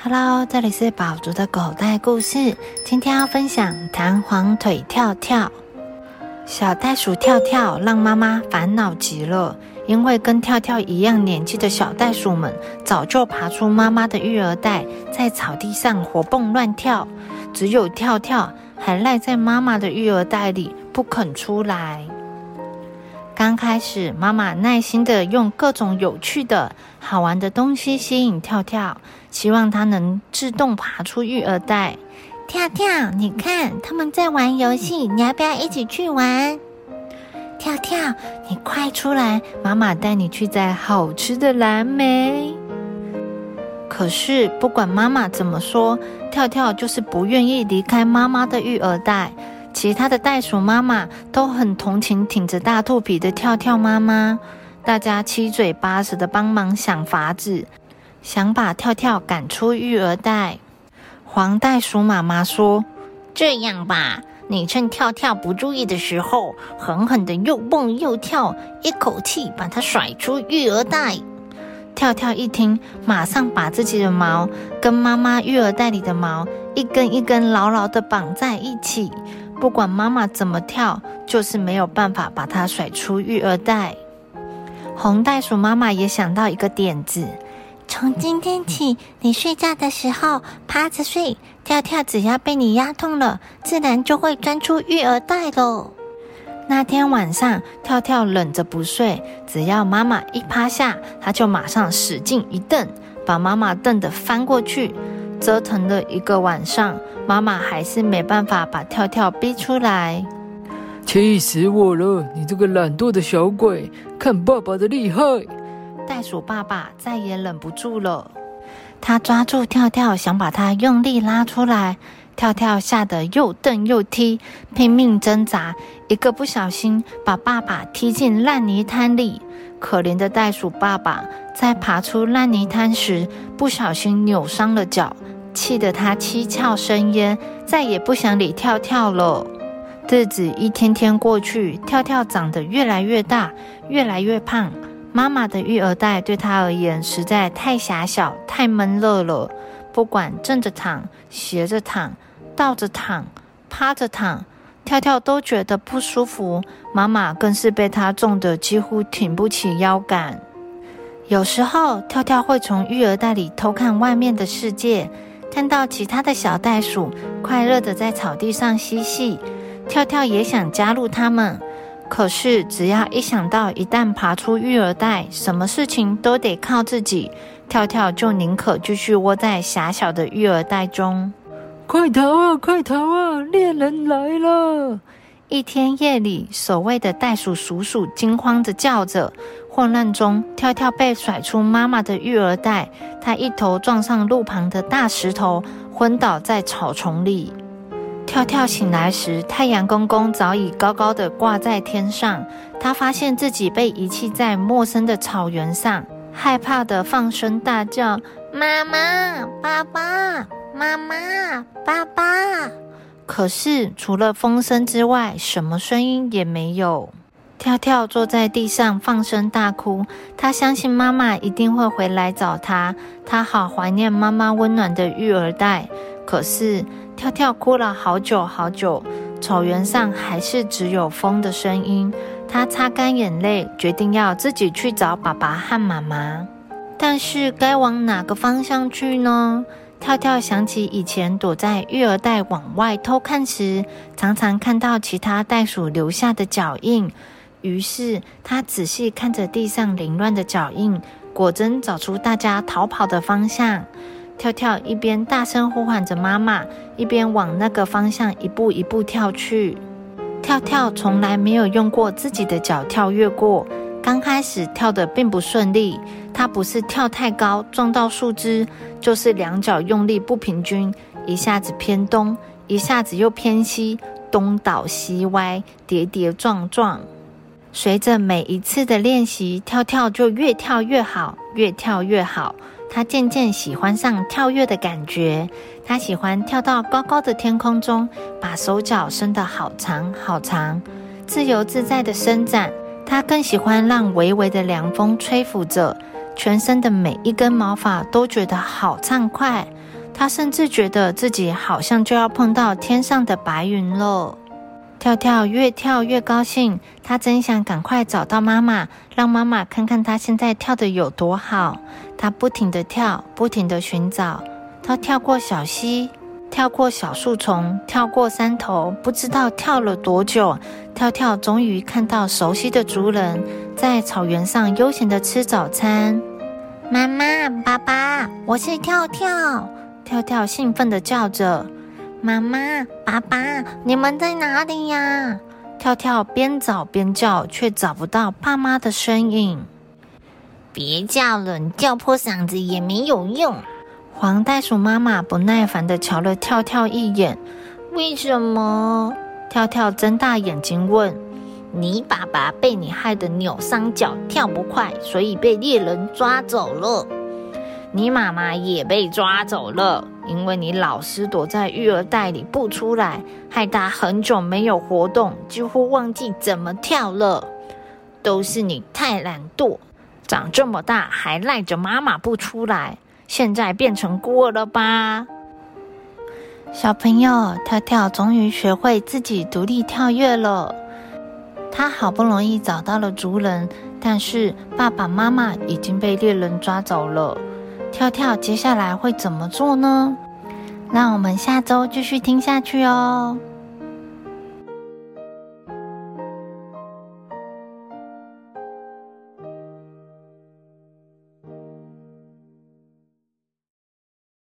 Hello，这里是宝竹的口袋故事。今天要分享弹簧腿跳跳。小袋鼠跳跳让妈妈烦恼极了，因为跟跳跳一样年纪的小袋鼠们早就爬出妈妈的育儿袋，在草地上活蹦乱跳，只有跳跳还赖在妈妈的育儿袋里不肯出来。刚开始，妈妈耐心的用各种有趣的好玩的东西吸引跳跳，希望它能自动爬出育儿袋。跳跳，你看他们在玩游戏，你要不要一起去玩？跳跳，你快出来，妈妈带你去摘好吃的蓝莓。可是不管妈妈怎么说，跳跳就是不愿意离开妈妈的育儿袋。其他的袋鼠妈妈都很同情挺着大肚皮的跳跳妈妈，大家七嘴八舌的帮忙想法子，想把跳跳赶出育儿袋。黄袋鼠妈妈说：“这样吧，你趁跳跳不注意的时候，狠狠的又蹦又跳，一口气把它甩出育儿袋。”跳跳一听，马上把自己的毛跟妈妈育儿袋里的毛一根一根牢牢的绑在一起。不管妈妈怎么跳，就是没有办法把它甩出育儿袋。红袋鼠妈妈也想到一个点子：从今天起，你睡觉的时候趴着睡，跳跳只要被你压痛了，自然就会钻出育儿袋喽。那天晚上，跳跳忍着不睡，只要妈妈一趴下，他就马上使劲一蹬，把妈妈蹬得翻过去。折腾了一个晚上，妈妈还是没办法把跳跳逼出来，气死我了！你这个懒惰的小鬼，看爸爸的厉害！袋鼠爸爸再也忍不住了，他抓住跳跳，想把它用力拉出来。跳跳吓得又蹬又踢，拼命挣扎，一个不小心把爸爸踢进烂泥滩里。可怜的袋鼠爸爸在爬出烂泥滩时，不小心扭伤了脚。气得他七窍生烟，再也不想理跳跳了。日子一天天过去，跳跳长得越来越大，越来越胖。妈妈的育儿袋对他而言实在太狭小、太闷热了。不管正着躺、斜着躺、倒着躺、趴着躺，跳跳都觉得不舒服。妈妈更是被他重得几乎挺不起腰杆。有时候，跳跳会从育儿袋里偷看外面的世界。看到其他的小袋鼠快乐的在草地上嬉戏，跳跳也想加入他们。可是只要一想到一旦爬出育儿袋，什么事情都得靠自己，跳跳就宁可继续窝在狭小的育儿袋中。快逃啊！快逃啊！猎人来了！一天夜里，守卫的袋鼠鼠鼠惊慌地叫着。混乱中，跳跳被甩出妈妈的育儿袋，他一头撞上路旁的大石头，昏倒在草丛里。跳跳醒来时，太阳公公早已高高的挂在天上。他发现自己被遗弃在陌生的草原上，害怕的放声大叫：“妈妈，爸爸，妈妈，爸爸！”可是，除了风声之外，什么声音也没有。跳跳坐在地上放声大哭，他相信妈妈一定会回来找他。他好怀念妈妈温暖的育儿袋。可是，跳跳哭了好久好久，草原上还是只有风的声音。他擦干眼泪，决定要自己去找爸爸和妈妈。但是，该往哪个方向去呢？跳跳想起以前躲在育儿袋往外偷看时，常常看到其他袋鼠留下的脚印。于是他仔细看着地上凌乱的脚印，果真找出大家逃跑的方向。跳跳一边大声呼唤着妈妈，一边往那个方向一步一步跳去。跳跳从来没有用过自己的脚跳跃过。刚开始跳得并不顺利，他不是跳太高撞到树枝，就是两脚用力不平均，一下子偏东，一下子又偏西，东倒西歪，跌跌撞撞。随着每一次的练习，跳跳就越跳越好，越跳越好。他渐渐喜欢上跳跃的感觉，他喜欢跳到高高的天空中，把手脚伸得好长好长，自由自在的伸展。他更喜欢让微微的凉风吹拂着全身的每一根毛发，都觉得好畅快。他甚至觉得自己好像就要碰到天上的白云了。跳跳越跳越高兴，他真想赶快找到妈妈，让妈妈看看他现在跳的有多好。他不停地跳，不停地寻找。他跳过小溪，跳过小树丛，跳过山头，不知道跳了多久。跳跳终于看到熟悉的族人，在草原上悠闲地吃早餐。妈妈、爸爸，我是跳跳。跳跳兴奋地叫着。妈妈、爸爸，你们在哪里呀？跳跳边找边叫，却找不到爸妈的身影。别叫了，你叫破嗓子也没有用。黄袋鼠妈妈不耐烦地瞧了跳跳一眼。为什么？跳跳睁大眼睛问。你爸爸被你害得扭伤脚，跳不快，所以被猎人抓走了。你妈妈也被抓走了。因为你老是躲在育儿袋里不出来，害他很久没有活动，几乎忘记怎么跳了。都是你太懒惰，长这么大还赖着妈妈不出来，现在变成孤儿了吧？小朋友，跳跳终于学会自己独立跳跃了。他好不容易找到了族人，但是爸爸妈妈已经被猎人抓走了。跳跳接下来会怎么做呢？那我们下周继续听下去哦。